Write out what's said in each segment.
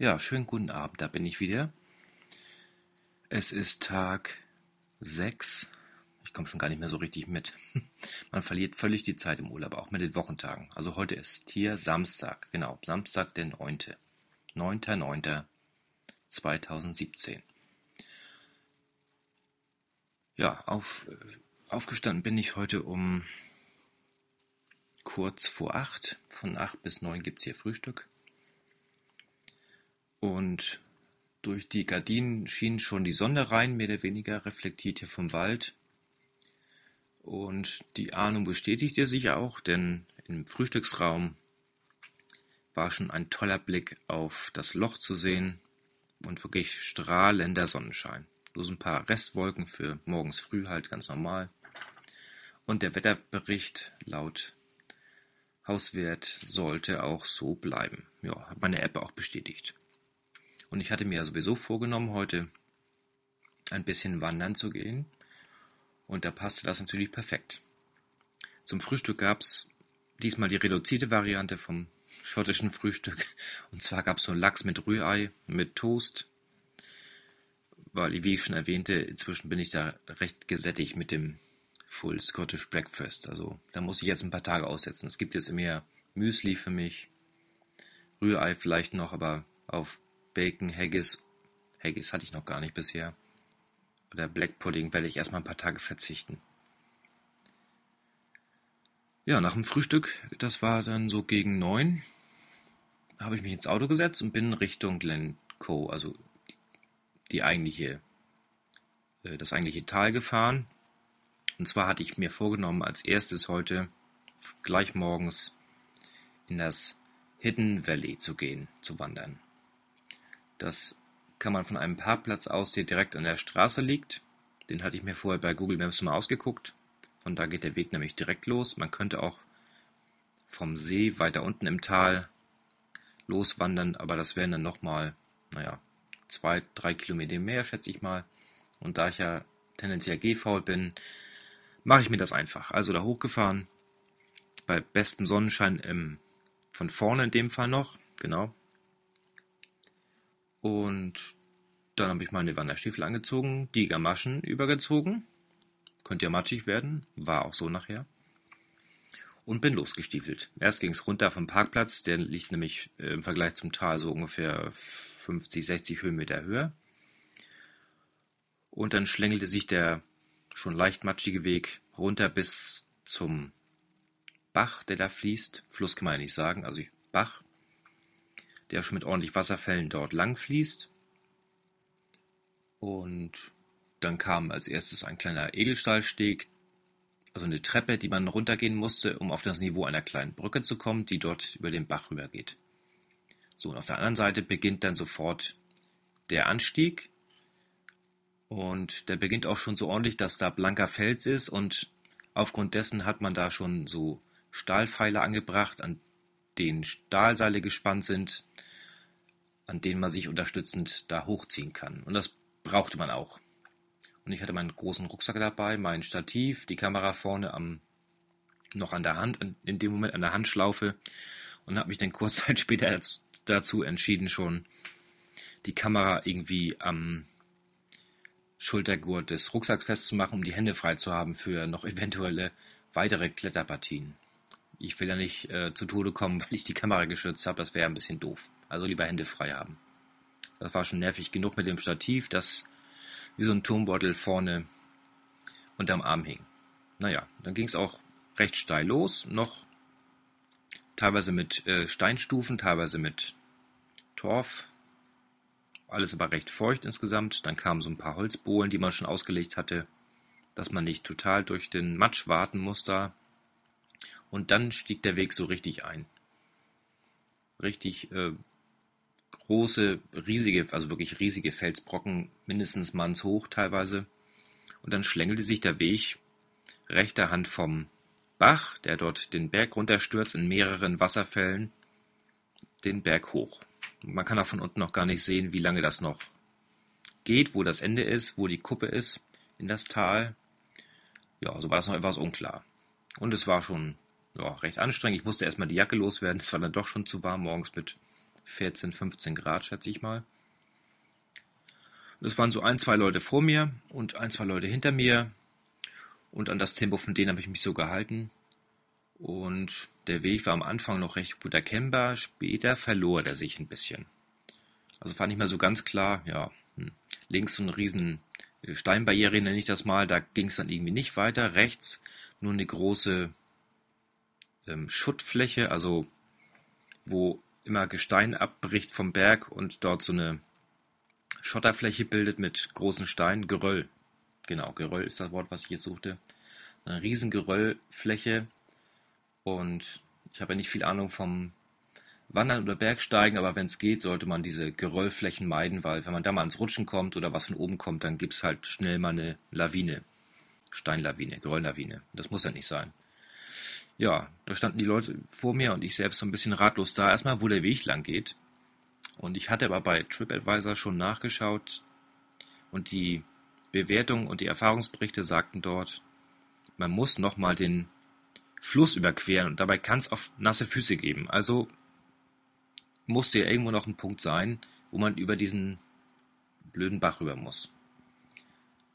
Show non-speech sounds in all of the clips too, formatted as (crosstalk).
Ja, schönen guten Abend, da bin ich wieder. Es ist Tag 6. Ich komme schon gar nicht mehr so richtig mit. (laughs) Man verliert völlig die Zeit im Urlaub, auch mit den Wochentagen. Also heute ist hier Samstag, genau, Samstag der 9. 9.9.2017. Ja, auf, aufgestanden bin ich heute um kurz vor 8. Von 8 bis 9 gibt es hier Frühstück. Und durch die Gardinen schien schon die Sonne rein, mehr oder weniger reflektiert hier vom Wald. Und die Ahnung bestätigte sich auch, denn im Frühstücksraum war schon ein toller Blick auf das Loch zu sehen und wirklich strahlender Sonnenschein. Bloß ein paar Restwolken für morgens früh halt ganz normal. Und der Wetterbericht laut Hauswert sollte auch so bleiben. Ja, hat meine App auch bestätigt. Und ich hatte mir ja sowieso vorgenommen, heute ein bisschen wandern zu gehen. Und da passte das natürlich perfekt. Zum Frühstück gab es diesmal die reduzierte Variante vom schottischen Frühstück. Und zwar gab es so Lachs mit Rührei, mit Toast. Weil, wie ich schon erwähnte, inzwischen bin ich da recht gesättigt mit dem Full Scottish Breakfast. Also da muss ich jetzt ein paar Tage aussetzen. Es gibt jetzt mehr Müsli für mich. Rührei vielleicht noch, aber auf Bacon, Haggis. Haggis hatte ich noch gar nicht bisher. Oder Black Pudding werde ich erstmal ein paar Tage verzichten. Ja, nach dem Frühstück, das war dann so gegen neun, habe ich mich ins Auto gesetzt und bin Richtung Glencoe, also die eigentliche, äh, das eigentliche Tal gefahren. Und zwar hatte ich mir vorgenommen, als erstes heute gleich morgens in das Hidden Valley zu gehen, zu wandern. Das kann man von einem Parkplatz aus, der direkt an der Straße liegt. Den hatte ich mir vorher bei Google Maps mal ausgeguckt. Von da geht der Weg nämlich direkt los. Man könnte auch vom See weiter unten im Tal loswandern, aber das wären dann nochmal, naja, zwei, drei Kilometer mehr, schätze ich mal. Und da ich ja tendenziell gehfaul bin, mache ich mir das einfach. Also da hochgefahren, bei bestem Sonnenschein im, von vorne in dem Fall noch, genau, und dann habe ich meine Wanderstiefel angezogen, die Gamaschen übergezogen. Könnte ja matschig werden, war auch so nachher. Und bin losgestiefelt. Erst ging es runter vom Parkplatz, der liegt nämlich äh, im Vergleich zum Tal so ungefähr 50, 60 Höhenmeter höher. Und dann schlängelte sich der schon leicht matschige Weg runter bis zum Bach, der da fließt. Fluss kann man ja nicht sagen, also Bach der schon mit ordentlich Wasserfällen dort lang fließt. Und dann kam als erstes ein kleiner Edelstahlsteg, also eine Treppe, die man runtergehen musste, um auf das Niveau einer kleinen Brücke zu kommen, die dort über den Bach rübergeht. So, und auf der anderen Seite beginnt dann sofort der Anstieg. Und der beginnt auch schon so ordentlich, dass da blanker Fels ist und aufgrund dessen hat man da schon so Stahlpfeiler angebracht, an denen Stahlseile gespannt sind, an denen man sich unterstützend da hochziehen kann. Und das brauchte man auch. Und ich hatte meinen großen Rucksack dabei, mein Stativ, die Kamera vorne am noch an der Hand, in dem Moment an der Handschlaufe und habe mich dann (laughs) kurz Zeit später dazu entschieden, schon die Kamera irgendwie am Schultergurt des Rucksacks festzumachen, um die Hände frei zu haben für noch (laughs) eventuelle weitere Kletterpartien ich will ja nicht äh, zu Tode kommen, (laughs) weil ich die Kamera geschützt habe. Das wäre ein bisschen doof. Also lieber Hände frei haben. Das war schon nervig genug mit dem Stativ, das wie so ein Turmbeutel vorne unterm Arm hing. Naja, dann ging es auch recht steil los. Noch teilweise mit äh, Steinstufen, teilweise mit Torf. Alles aber recht feucht insgesamt. Dann kamen so ein paar Holzbohlen, die man schon ausgelegt hatte, dass man nicht total durch den Matsch warten muss da. Und dann stieg der Weg so richtig ein. Richtig äh, große, riesige, also wirklich riesige Felsbrocken, mindestens mannshoch teilweise. Und dann schlängelte sich der Weg rechter Hand vom Bach, der dort den Berg runterstürzt in mehreren Wasserfällen, den Berg hoch. Man kann auch von unten noch gar nicht sehen, wie lange das noch geht, wo das Ende ist, wo die Kuppe ist in das Tal. Ja, so war das noch etwas unklar. Und es war schon ja, recht anstrengend. Ich musste erstmal die Jacke loswerden. Es war dann doch schon zu warm morgens mit 14, 15 Grad, schätze ich mal. Es waren so ein, zwei Leute vor mir und ein, zwei Leute hinter mir. Und an das Tempo von denen habe ich mich so gehalten. Und der Weg war am Anfang noch recht gut erkennbar. Später verlor er sich ein bisschen. Also fand ich mal so ganz klar, ja, hm, links so eine riesen äh, Steinbarriere nenne ich das mal, da ging es dann irgendwie nicht weiter. Rechts nur eine große ähm, Schuttfläche, also wo immer Gestein abbricht vom Berg und dort so eine Schotterfläche bildet mit großen Steinen. Geröll. Genau, Geröll ist das Wort, was ich jetzt suchte. Eine riesen Geröllfläche. Und ich habe ja nicht viel Ahnung vom Wandern oder Bergsteigen, aber wenn es geht, sollte man diese Geröllflächen meiden, weil wenn man da mal ins Rutschen kommt oder was von oben kommt, dann gibt es halt schnell mal eine Lawine. Steinlawine, Gerölllawine. Das muss ja nicht sein. Ja, da standen die Leute vor mir und ich selbst so ein bisschen ratlos da. Erstmal, wo der Weg lang geht. Und ich hatte aber bei TripAdvisor schon nachgeschaut und die Bewertungen und die Erfahrungsberichte sagten dort, man muss nochmal den Fluss überqueren und dabei kann es auf nasse Füße geben. Also musste ja irgendwo noch ein Punkt sein, wo man über diesen blöden Bach rüber muss.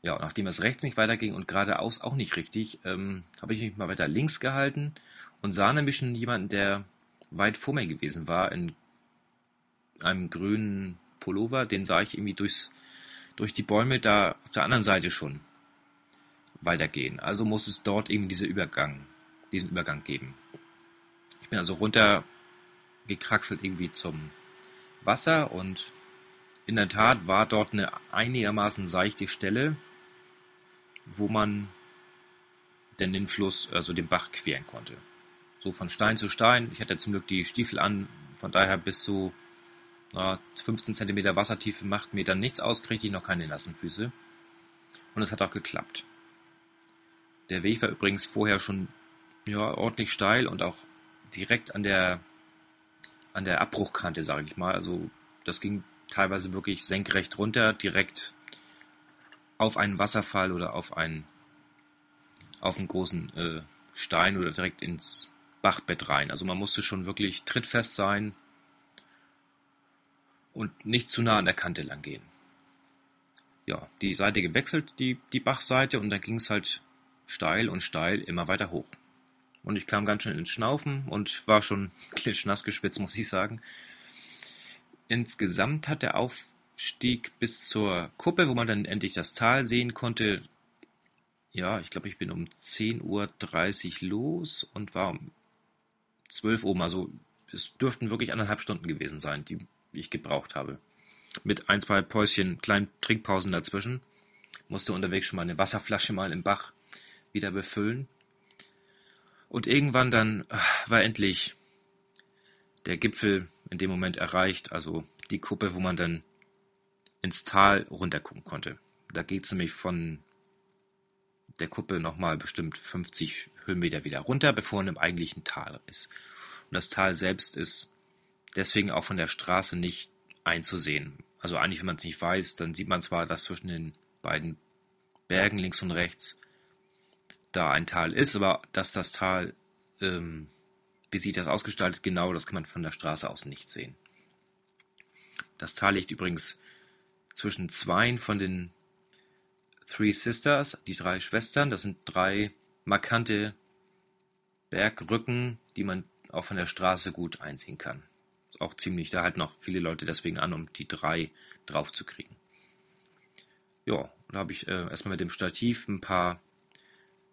Ja, nachdem es rechts nicht weiterging und geradeaus auch nicht richtig, ähm, habe ich mich mal weiter links gehalten und sah nämlich schon jemanden, der weit vor mir gewesen war, in einem grünen Pullover. Den sah ich irgendwie durchs, durch die Bäume da auf der anderen Seite schon weitergehen. Also muss es dort eben diese Übergang, diesen Übergang geben. Ich bin also runtergekraxelt irgendwie zum Wasser und in der Tat war dort eine einigermaßen seichte Stelle, wo man denn den Fluss, also den Bach queren konnte. So von Stein zu Stein. Ich hatte zum Glück die Stiefel an, von daher bis zu na, 15 cm Wassertiefe macht mir dann nichts aus, kriegte ich noch keine nassen Füße. Und es hat auch geklappt. Der Weg war übrigens vorher schon ja, ordentlich steil und auch direkt an der an der Abbruchkante, sage ich mal. Also das ging teilweise wirklich senkrecht runter, direkt auf einen Wasserfall oder auf einen, auf einen großen äh, Stein oder direkt ins Bachbett rein. Also man musste schon wirklich trittfest sein und nicht zu nah an der Kante lang gehen. Ja, die Seite gewechselt, die, die Bachseite, und dann ging es halt steil und steil immer weiter hoch. Und ich kam ganz schön ins Schnaufen und war schon (laughs) klitschnass geschwitzt, muss ich sagen. Insgesamt hat der Auf stieg bis zur Kuppe, wo man dann endlich das Tal sehen konnte. Ja, ich glaube, ich bin um 10.30 Uhr los und war um 12 Uhr oben. Also es dürften wirklich anderthalb Stunden gewesen sein, die ich gebraucht habe. Mit ein, zwei Päuschen, kleinen Trinkpausen dazwischen. Musste unterwegs schon mal eine Wasserflasche mal im Bach wieder befüllen. Und irgendwann dann ach, war endlich der Gipfel in dem Moment erreicht, also die Kuppe, wo man dann ins Tal runtergucken konnte. Da geht es nämlich von der Kuppe nochmal bestimmt 50 Höhenmeter wieder runter, bevor man im eigentlichen Tal ist. Und das Tal selbst ist deswegen auch von der Straße nicht einzusehen. Also eigentlich, wenn man es nicht weiß, dann sieht man zwar, dass zwischen den beiden Bergen links und rechts da ein Tal ist, aber dass das Tal, ähm, wie sieht das ausgestaltet, genau, das kann man von der Straße aus nicht sehen. Das Tal liegt übrigens zwischen zweien von den Three Sisters, die drei Schwestern. Das sind drei markante Bergrücken, die man auch von der Straße gut einsehen kann. Auch ziemlich, da halten auch viele Leute deswegen an, um die drei drauf zu kriegen. Ja, da habe ich äh, erstmal mit dem Stativ ein paar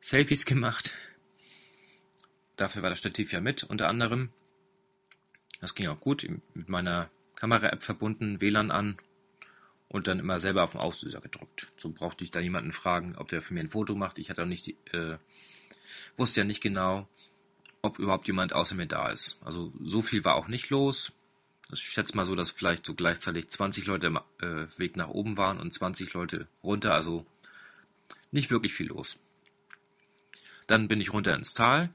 Selfies gemacht. Dafür war das Stativ ja mit, unter anderem. Das ging auch gut, mit meiner Kamera-App verbunden, WLAN an und dann immer selber auf den Auslöser gedrückt. So brauchte ich da jemanden fragen, ob der für mir ein Foto macht. Ich hatte auch nicht, äh, wusste ja nicht genau, ob überhaupt jemand außer mir da ist. Also so viel war auch nicht los. Ich schätze mal so, dass vielleicht so gleichzeitig 20 Leute im äh, Weg nach oben waren und 20 Leute runter. Also nicht wirklich viel los. Dann bin ich runter ins Tal.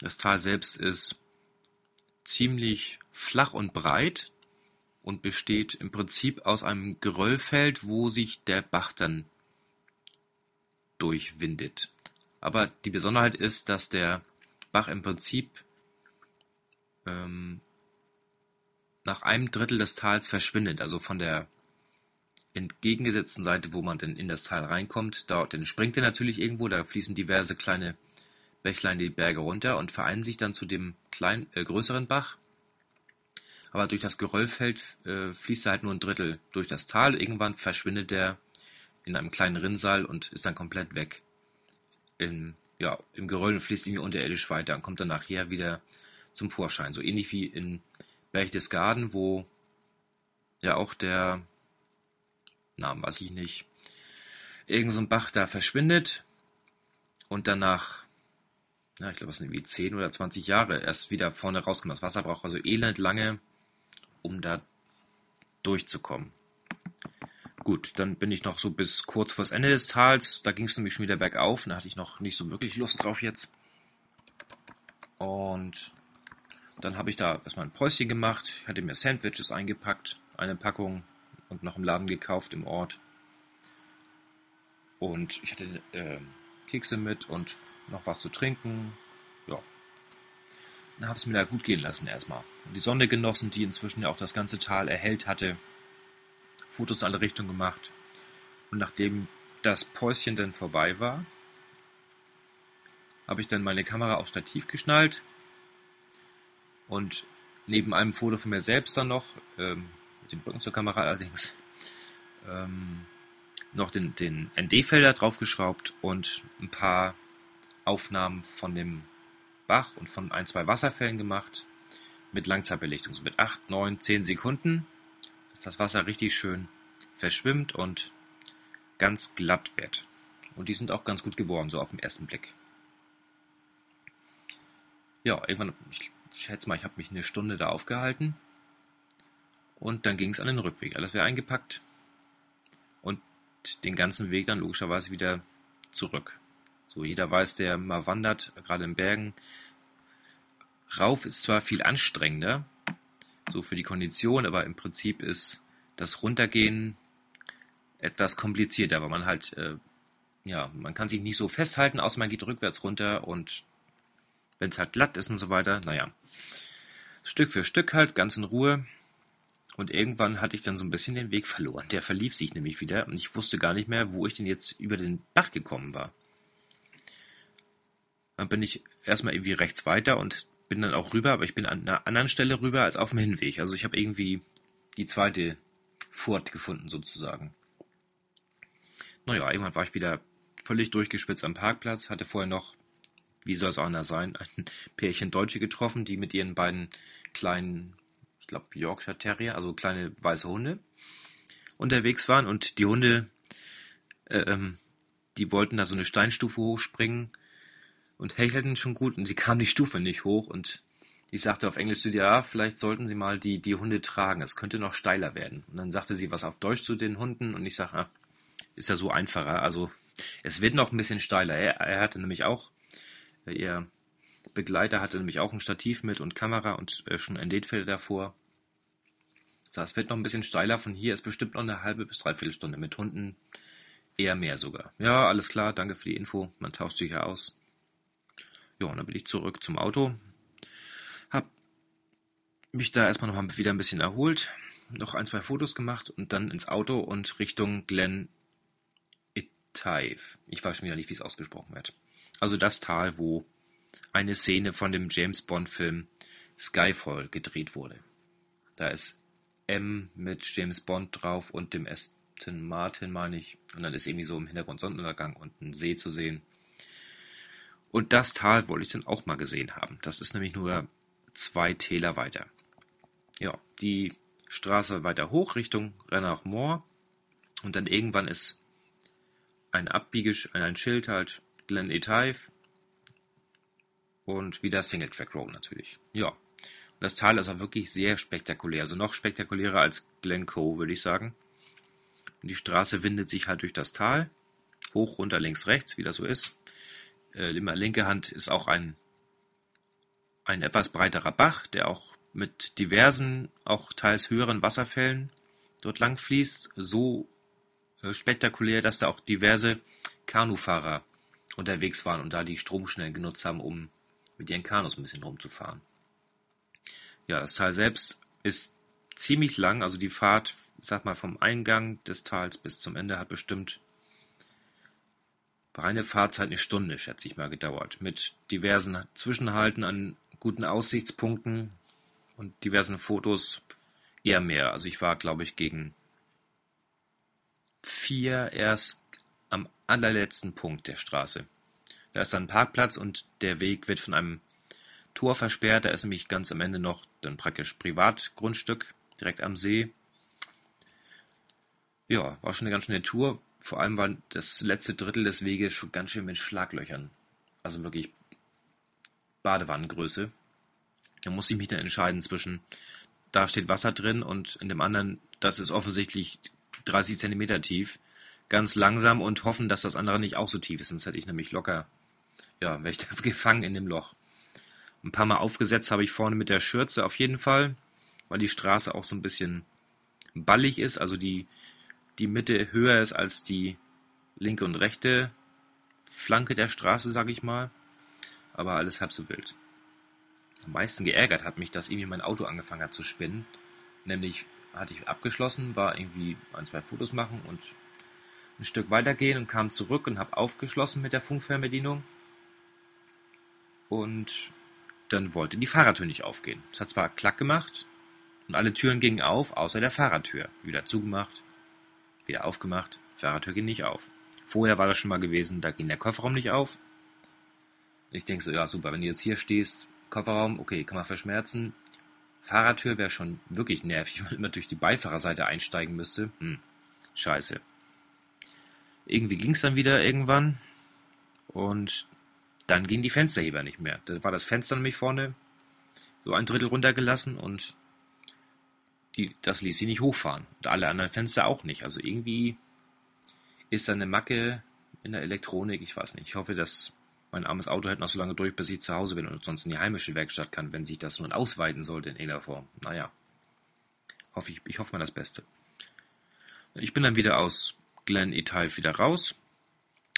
Das Tal selbst ist ziemlich flach und breit und besteht im Prinzip aus einem Geröllfeld, wo sich der Bach dann durchwindet. Aber die Besonderheit ist, dass der Bach im Prinzip ähm, nach einem Drittel des Tals verschwindet, also von der entgegengesetzten Seite, wo man denn in das Tal reinkommt, dort dann springt er natürlich irgendwo, da fließen diverse kleine Bächlein die Berge runter und vereinen sich dann zu dem kleinen, äh, größeren Bach. Aber durch das Geröllfeld äh, fließt er halt nur ein Drittel durch das Tal. Irgendwann verschwindet er in einem kleinen Rinnsal und ist dann komplett weg. Im, ja, im Geröll fließt irgendwie unterirdisch weiter und kommt dann nachher wieder zum Vorschein. So ähnlich wie in Berchtesgaden, wo ja auch der Namen weiß ich nicht. Irgend so ein Bach da verschwindet und danach, ja, ich glaube, es sind irgendwie 10 oder 20 Jahre erst wieder vorne rauskommt. Das Wasser braucht also elend lange, um da durchzukommen. Gut, dann bin ich noch so bis kurz vors Ende des Tals. Da ging es nämlich schon wieder bergauf. Da hatte ich noch nicht so wirklich Lust drauf jetzt. Und dann habe ich da erstmal ein Päuschen gemacht. Ich hatte mir Sandwiches eingepackt, eine Packung und noch im Laden gekauft im Ort. Und ich hatte äh, Kekse mit und noch was zu trinken. Dann habe es mir da gut gehen lassen erstmal. Und die Sonne genossen, die inzwischen ja auch das ganze Tal erhellt hatte. Fotos in alle Richtungen gemacht. Und nachdem das Päuschen dann vorbei war, habe ich dann meine Kamera auf Stativ geschnallt und neben einem Foto von mir selbst dann noch, ähm, mit dem Rücken zur Kamera allerdings, ähm, noch den, den ND-Felder draufgeschraubt und ein paar Aufnahmen von dem Bach und von ein, zwei Wasserfällen gemacht mit Langzeitbelichtung, so mit 8, 9, 10 Sekunden, dass das Wasser richtig schön verschwimmt und ganz glatt wird. Und die sind auch ganz gut geworden, so auf den ersten Blick. Ja, irgendwann, ich schätze mal, ich habe mich eine Stunde da aufgehalten. Und dann ging es an den Rückweg. Alles wäre eingepackt. Und den ganzen Weg dann logischerweise wieder zurück. So, jeder weiß, der mal wandert, gerade in Bergen. Rauf ist zwar viel anstrengender, so für die Kondition, aber im Prinzip ist das Runtergehen etwas komplizierter, weil man halt, äh, ja, man kann sich nicht so festhalten, außer man geht rückwärts runter und wenn es halt glatt ist und so weiter, naja. Stück für Stück halt, ganz in Ruhe. Und irgendwann hatte ich dann so ein bisschen den Weg verloren. Der verlief sich nämlich wieder und ich wusste gar nicht mehr, wo ich denn jetzt über den Bach gekommen war. Dann bin ich erstmal irgendwie rechts weiter und bin dann auch rüber, aber ich bin an einer anderen Stelle rüber als auf dem Hinweg. Also ich habe irgendwie die zweite Furt gefunden sozusagen. Naja, irgendwann war ich wieder völlig durchgespitzt am Parkplatz, hatte vorher noch wie soll es auch anders sein, (laughs) ein Pärchen Deutsche getroffen, die mit ihren beiden kleinen, ich glaube Yorkshire Terrier, also kleine weiße Hunde, unterwegs waren und die Hunde, äh, ähm, die wollten da so eine Steinstufe hochspringen und hechelten schon gut und sie kam die Stufe nicht hoch und ich sagte auf Englisch zu dir, ja, vielleicht sollten sie mal die, die Hunde tragen, es könnte noch steiler werden. Und dann sagte sie was auf Deutsch zu den Hunden und ich sage, ah, ist ja so einfacher, also es wird noch ein bisschen steiler. Er, er hatte nämlich auch Ihr Begleiter hatte nämlich auch ein Stativ mit und Kamera und äh, schon ein Datefeld davor. Das wird noch ein bisschen steiler. Von hier ist bestimmt noch eine halbe bis dreiviertel Stunde. Mit Hunden eher mehr sogar. Ja, alles klar. Danke für die Info. Man tauscht sich ja aus. Ja, und dann bin ich zurück zum Auto. Hab mich da erstmal noch wieder ein bisschen erholt. Noch ein, zwei Fotos gemacht und dann ins Auto und Richtung Glen Itaif. Ich weiß schon wieder nicht, wie es ausgesprochen wird. Also das Tal, wo eine Szene von dem James Bond-Film Skyfall gedreht wurde. Da ist M mit James Bond drauf und dem Aston Martin, meine ich. Und dann ist irgendwie so im Hintergrund Sonnenuntergang und ein See zu sehen. Und das Tal wollte ich dann auch mal gesehen haben. Das ist nämlich nur zwei Täler weiter. Ja, die Straße weiter hoch Richtung Renach Moor. Und dann irgendwann ist ein Abbiegesch, ein Schild halt, Glen Etaif und wieder Single Track Road natürlich. Ja. Und das Tal ist auch wirklich sehr spektakulär. Also noch spektakulärer als Glencoe, würde ich sagen. Und die Straße windet sich halt durch das Tal. Hoch, runter, links, rechts, wie das so ist. Äh, immer linke Hand ist auch ein, ein etwas breiterer Bach, der auch mit diversen, auch teils höheren Wasserfällen dort lang fließt. So äh, spektakulär, dass da auch diverse Kanufahrer unterwegs waren und da die Stromschnellen genutzt haben, um mit ihren Kanus ein bisschen rumzufahren. Ja, das Tal selbst ist ziemlich lang. Also die Fahrt, sag mal, vom Eingang des Tals bis zum Ende hat bestimmt reine Fahrzeit eine Stunde, schätze ich mal, gedauert. Mit diversen Zwischenhalten an guten Aussichtspunkten und diversen Fotos eher mehr. Also ich war, glaube ich, gegen vier erst am allerletzten Punkt der Straße. Da ist dann ein Parkplatz und der Weg wird von einem Tor versperrt. Da ist nämlich ganz am Ende noch dann praktisch Privatgrundstück direkt am See. Ja, war schon eine ganz schöne Tour. Vor allem war das letzte Drittel des Weges schon ganz schön mit Schlaglöchern. Also wirklich Badewannengröße. Da musste ich mich dann entscheiden zwischen, da steht Wasser drin und in dem anderen, das ist offensichtlich 30 Zentimeter tief. Ganz langsam und hoffen, dass das andere nicht auch so tief ist, sonst hätte ich nämlich locker, ja, wäre ich (laughs) da gefangen in dem Loch. Ein paar Mal aufgesetzt habe ich vorne mit der Schürze auf jeden Fall, weil die Straße auch so ein bisschen ballig ist, also die, die Mitte höher ist als die linke und rechte Flanke der Straße, sage ich mal. Aber alles halb so wild. Am meisten geärgert hat mich, dass irgendwie mein Auto angefangen hat zu spinnen. Nämlich hatte ich abgeschlossen, war irgendwie ein, zwei Fotos machen und ein Stück weitergehen und kam zurück und habe aufgeschlossen mit der Funkfernbedienung. Und dann wollte die Fahrertür nicht aufgehen. Es hat zwar Klack gemacht und alle Türen gingen auf, außer der Fahrertür. Wieder zugemacht, wieder aufgemacht, Fahrertür ging nicht auf. Vorher war das schon mal gewesen, da ging der Kofferraum nicht auf. Ich denke so, ja super, wenn du jetzt hier stehst, Kofferraum, okay, kann man verschmerzen. Fahrertür wäre schon wirklich nervig, (laughs) weil man durch die Beifahrerseite einsteigen müsste. Hm, scheiße. Irgendwie ging es dann wieder irgendwann und dann gingen die Fensterheber nicht mehr. Da war das Fenster nämlich vorne so ein Drittel runtergelassen und die, das ließ sie nicht hochfahren. Und alle anderen Fenster auch nicht. Also irgendwie ist da eine Macke in der Elektronik. Ich weiß nicht. Ich hoffe, dass mein armes Auto hält noch so lange durch, bis ich zu Hause bin und sonst in die heimische Werkstatt kann, wenn sich das nun ausweiten sollte in irgendeiner Form. Naja. Hoffe ich, ich hoffe mal das Beste. Ich bin dann wieder aus Glen Etal wieder raus.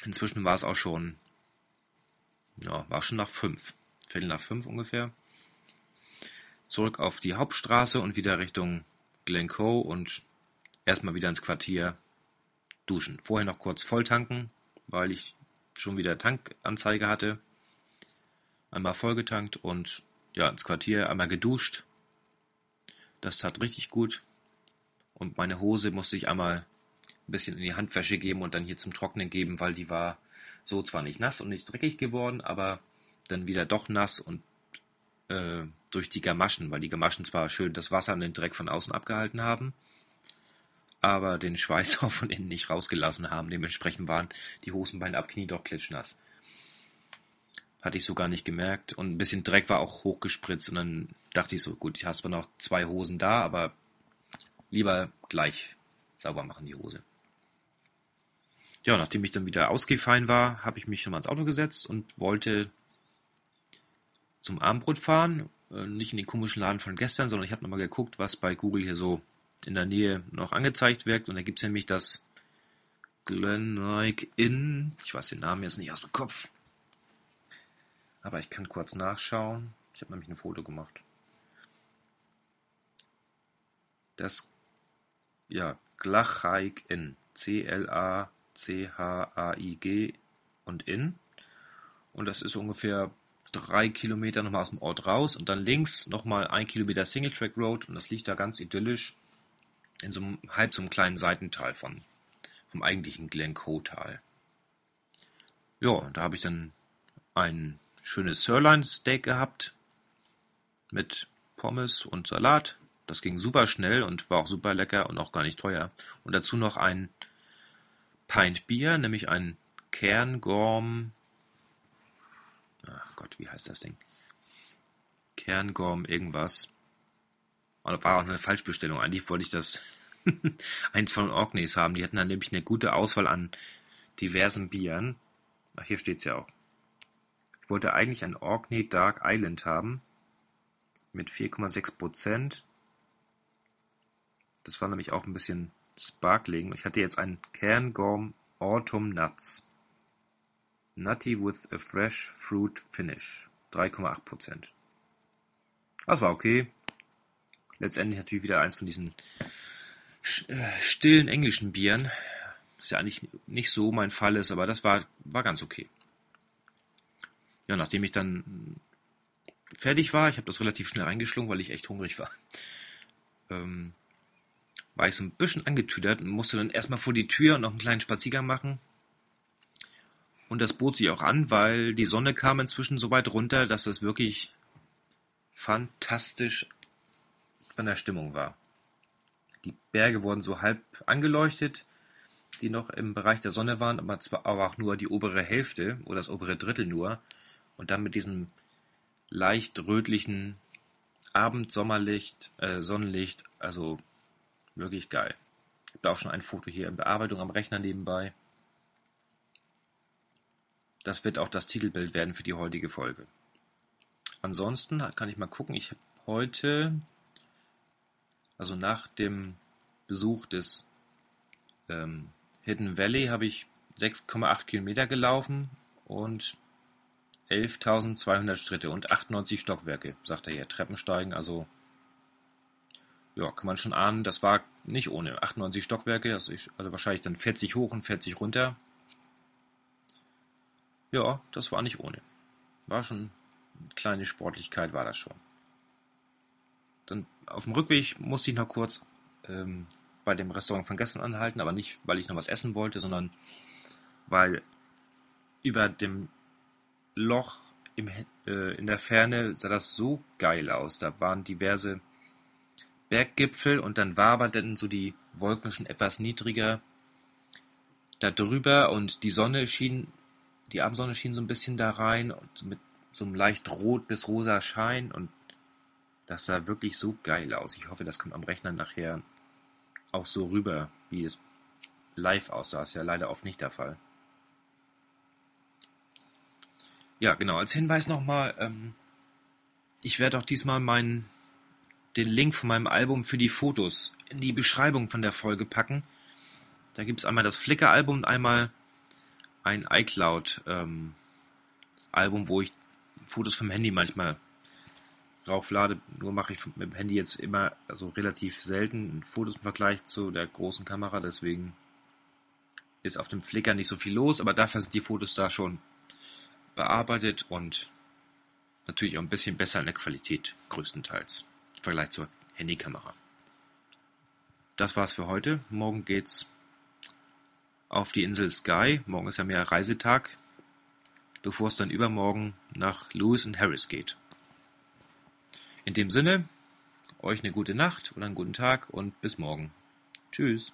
Inzwischen war es auch schon ja, war schon nach fünf. Viertel nach fünf ungefähr. Zurück auf die Hauptstraße und wieder Richtung Glencoe und erstmal wieder ins Quartier duschen. Vorher noch kurz volltanken, weil ich schon wieder Tankanzeige hatte. Einmal vollgetankt und ja, ins Quartier einmal geduscht. Das tat richtig gut. Und meine Hose musste ich einmal ein bisschen in die Handwäsche geben und dann hier zum Trocknen geben, weil die war so zwar nicht nass und nicht dreckig geworden, aber dann wieder doch nass und äh, durch die Gamaschen, weil die Gamaschen zwar schön das Wasser und den Dreck von außen abgehalten haben, aber den Schweiß (laughs) auch von innen nicht rausgelassen haben. Dementsprechend waren die Hosenbeine ab Knie doch klitschnass. Hatte ich so gar nicht gemerkt. Und ein bisschen Dreck war auch hochgespritzt. Und dann dachte ich so, gut, ich habe noch zwei Hosen da, aber lieber gleich sauber machen die Hose. Ja, nachdem ich dann wieder ausgefallen war, habe ich mich nochmal ins Auto gesetzt und wollte zum Abendbrot fahren. Äh, nicht in den komischen Laden von gestern, sondern ich habe nochmal geguckt, was bei Google hier so in der Nähe noch angezeigt wird. Und da gibt es nämlich das Glenlake Inn. Ich weiß den Namen jetzt nicht aus dem Kopf. Aber ich kann kurz nachschauen. Ich habe nämlich ein Foto gemacht. Das, ja, Glachaik Inn. C-L-A C-H-A-I-G und in. Und das ist ungefähr drei Kilometer nochmal aus dem Ort raus und dann links nochmal ein Kilometer Single Track Road und das liegt da ganz idyllisch in so einem halb so einem kleinen Seitental von vom eigentlichen Glencoe-Tal. Ja, da habe ich dann ein schönes Sirloin Steak gehabt mit Pommes und Salat. Das ging super schnell und war auch super lecker und auch gar nicht teuer. Und dazu noch ein Pint Bier, nämlich ein Kerngorm. Ach Gott, wie heißt das Ding? Kerngorm irgendwas. Oder war auch eine Falschbestellung. Eigentlich wollte ich das (laughs) eins von Orkneys haben. Die hatten dann nämlich eine gute Auswahl an diversen Bieren. Ach, hier steht's ja auch. Ich wollte eigentlich ein Orkney Dark Island haben. Mit 4,6 Prozent. Das war nämlich auch ein bisschen Sparkling. Ich hatte jetzt ein Cairngorm Autumn Nuts. Nutty with a fresh fruit finish. 3,8%. Das war okay. letztendlich natürlich wieder eins von diesen äh, stillen englischen Bieren. Was ja eigentlich nicht so mein Fall ist, aber das war, war ganz okay. Ja, nachdem ich dann fertig war, ich habe das relativ schnell reingeschlungen, weil ich echt hungrig war, ähm, war ich so ein bisschen angetüdert und musste dann erstmal vor die Tür und noch einen kleinen Spaziergang machen. Und das bot sich auch an, weil die Sonne kam inzwischen so weit runter, dass das wirklich fantastisch von der Stimmung war. Die Berge wurden so halb angeleuchtet, die noch im Bereich der Sonne waren, aber zwar auch nur die obere Hälfte oder das obere Drittel nur. Und dann mit diesem leicht rötlichen Abendsommerlicht, äh, Sonnenlicht, also wirklich geil. Ich habe da auch schon ein Foto hier in Bearbeitung am Rechner nebenbei. Das wird auch das Titelbild werden für die heutige Folge. Ansonsten kann ich mal gucken, ich habe heute, also nach dem Besuch des ähm, Hidden Valley, habe ich 6,8 Kilometer gelaufen und 11.200 Schritte und 98 Stockwerke, sagt er hier. Treppensteigen, also ja, kann man schon ahnen, das war nicht ohne. 98 Stockwerke, also, ich, also wahrscheinlich dann 40 hoch und 40 runter. Ja, das war nicht ohne. War schon eine kleine Sportlichkeit, war das schon. Dann auf dem Rückweg musste ich noch kurz ähm, bei dem Restaurant von gestern anhalten, aber nicht, weil ich noch was essen wollte, sondern weil über dem Loch im, äh, in der Ferne sah das so geil aus. Da waren diverse Berggipfel und dann waberten so die Wolken schon etwas niedriger da drüber und die Sonne schien, die Abendsonne schien so ein bisschen da rein und mit so einem leicht rot bis rosa Schein und das sah wirklich so geil aus. Ich hoffe, das kommt am Rechner nachher auch so rüber, wie es live aussah. Ist ja leider oft nicht der Fall. Ja, genau. Als Hinweis nochmal, ähm, ich werde auch diesmal meinen, den Link von meinem Album für die Fotos in die Beschreibung von der Folge packen. Da gibt es einmal das Flickr-Album und einmal ein iCloud-Album, ähm, wo ich Fotos vom Handy manchmal rauflade. Nur mache ich mit dem Handy jetzt immer, also relativ selten Fotos im Vergleich zu der großen Kamera. Deswegen ist auf dem Flickr nicht so viel los, aber dafür sind die Fotos da schon bearbeitet und natürlich auch ein bisschen besser in der Qualität, größtenteils, im Vergleich zur Handykamera. Das war's für heute. Morgen geht's auf die Insel Skye. Morgen ist ja mehr Reisetag, bevor es dann übermorgen nach Lewis und Harris geht. In dem Sinne, euch eine gute Nacht oder einen guten Tag und bis morgen. Tschüss.